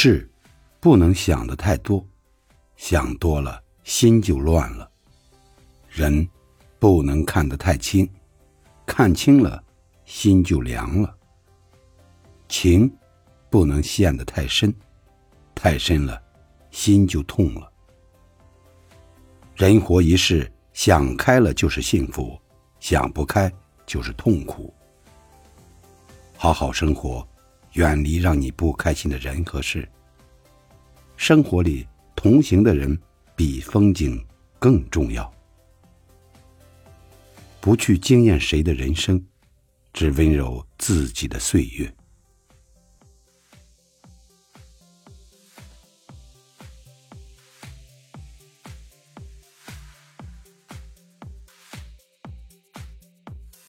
事不能想的太多，想多了心就乱了；人不能看得太清，看清了心就凉了；情不能陷得太深，太深了心就痛了。人活一世，想开了就是幸福，想不开就是痛苦。好好生活。远离让你不开心的人和事。生活里同行的人比风景更重要。不去惊艳谁的人生，只温柔自己的岁月。